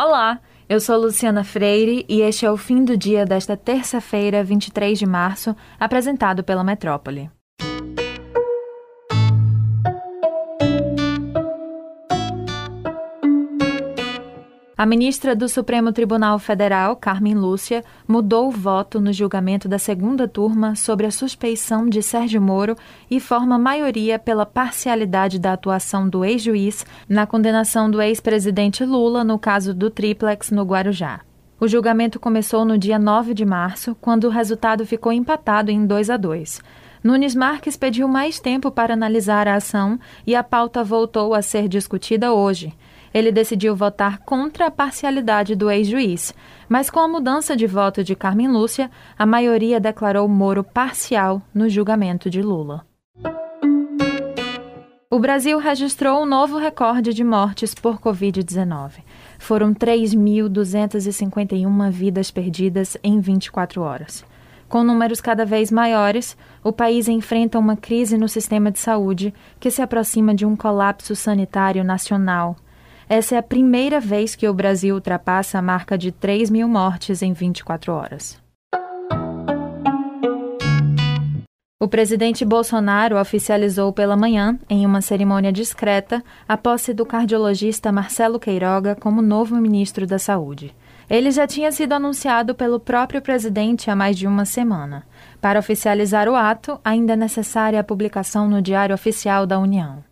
Olá, eu sou Luciana Freire e este é o fim do dia desta terça-feira, 23 de março, apresentado pela Metrópole. A ministra do Supremo Tribunal Federal, Carmen Lúcia, mudou o voto no julgamento da segunda turma sobre a suspeição de Sérgio Moro e forma maioria pela parcialidade da atuação do ex-juiz na condenação do ex-presidente Lula no caso do triplex no Guarujá. O julgamento começou no dia 9 de março, quando o resultado ficou empatado em 2 a 2. Nunes Marques pediu mais tempo para analisar a ação e a pauta voltou a ser discutida hoje ele decidiu votar contra a parcialidade do ex-juiz, mas com a mudança de voto de Carmen Lúcia, a maioria declarou Moro parcial no julgamento de Lula. O Brasil registrou um novo recorde de mortes por Covid-19. Foram 3.251 vidas perdidas em 24 horas. Com números cada vez maiores, o país enfrenta uma crise no sistema de saúde que se aproxima de um colapso sanitário nacional essa é a primeira vez que o Brasil ultrapassa a marca de 3 mil mortes em 24 horas. O presidente Bolsonaro oficializou pela manhã, em uma cerimônia discreta, a posse do cardiologista Marcelo Queiroga como novo ministro da Saúde. Ele já tinha sido anunciado pelo próprio presidente há mais de uma semana. Para oficializar o ato, ainda é necessária a publicação no Diário Oficial da União.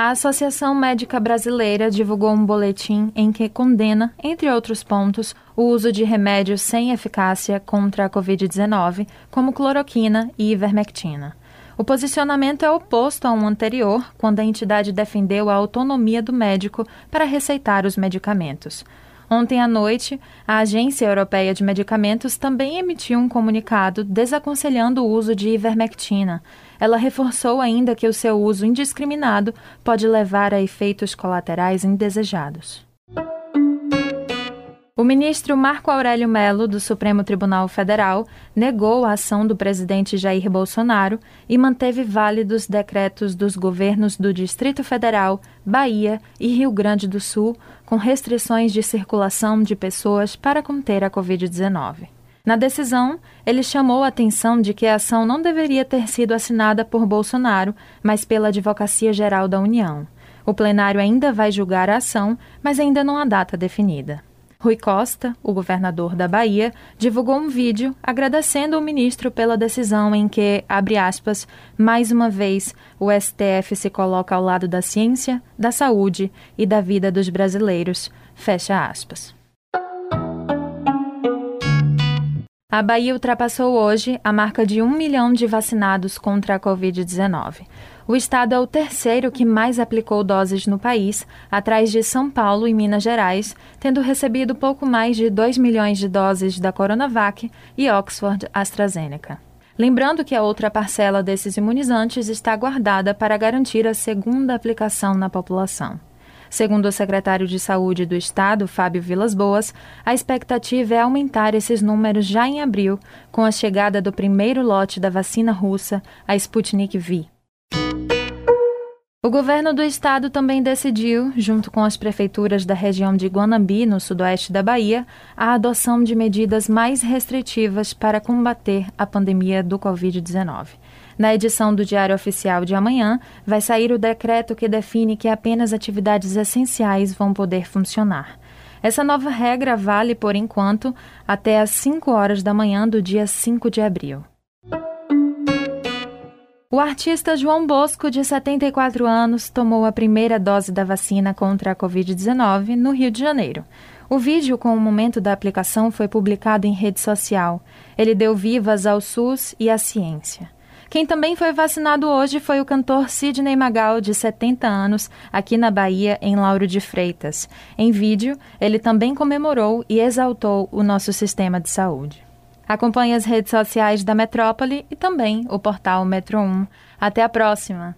A Associação Médica Brasileira divulgou um boletim em que condena, entre outros pontos, o uso de remédios sem eficácia contra a Covid-19, como cloroquina e ivermectina. O posicionamento é oposto ao anterior, quando a entidade defendeu a autonomia do médico para receitar os medicamentos. Ontem à noite, a Agência Europeia de Medicamentos também emitiu um comunicado desaconselhando o uso de ivermectina. Ela reforçou ainda que o seu uso indiscriminado pode levar a efeitos colaterais indesejados. O ministro Marco Aurélio Melo, do Supremo Tribunal Federal, negou a ação do presidente Jair Bolsonaro e manteve válidos decretos dos governos do Distrito Federal, Bahia e Rio Grande do Sul, com restrições de circulação de pessoas para conter a Covid-19. Na decisão, ele chamou a atenção de que a ação não deveria ter sido assinada por Bolsonaro, mas pela Advocacia Geral da União. O plenário ainda vai julgar a ação, mas ainda não há data definida. Rui Costa, o governador da Bahia, divulgou um vídeo agradecendo o ministro pela decisão em que, abre aspas, mais uma vez o STF se coloca ao lado da ciência, da saúde e da vida dos brasileiros, fecha aspas. A Bahia ultrapassou hoje a marca de um milhão de vacinados contra a Covid-19. O estado é o terceiro que mais aplicou doses no país, atrás de São Paulo e Minas Gerais, tendo recebido pouco mais de 2 milhões de doses da Coronavac e Oxford AstraZeneca. Lembrando que a outra parcela desses imunizantes está guardada para garantir a segunda aplicação na população. Segundo o secretário de Saúde do Estado, Fábio Vilas Boas, a expectativa é aumentar esses números já em abril, com a chegada do primeiro lote da vacina russa, a Sputnik V. O governo do estado também decidiu, junto com as prefeituras da região de Guanambi, no sudoeste da Bahia, a adoção de medidas mais restritivas para combater a pandemia do Covid-19. Na edição do Diário Oficial de amanhã, vai sair o decreto que define que apenas atividades essenciais vão poder funcionar. Essa nova regra vale, por enquanto, até às 5 horas da manhã do dia 5 de abril. O artista João Bosco, de 74 anos, tomou a primeira dose da vacina contra a Covid-19 no Rio de Janeiro. O vídeo com o momento da aplicação foi publicado em rede social. Ele deu vivas ao SUS e à ciência. Quem também foi vacinado hoje foi o cantor Sidney Magal, de 70 anos, aqui na Bahia, em Lauro de Freitas. Em vídeo, ele também comemorou e exaltou o nosso sistema de saúde. Acompanhe as redes sociais da Metrópole e também o portal Metro 1. Até a próxima!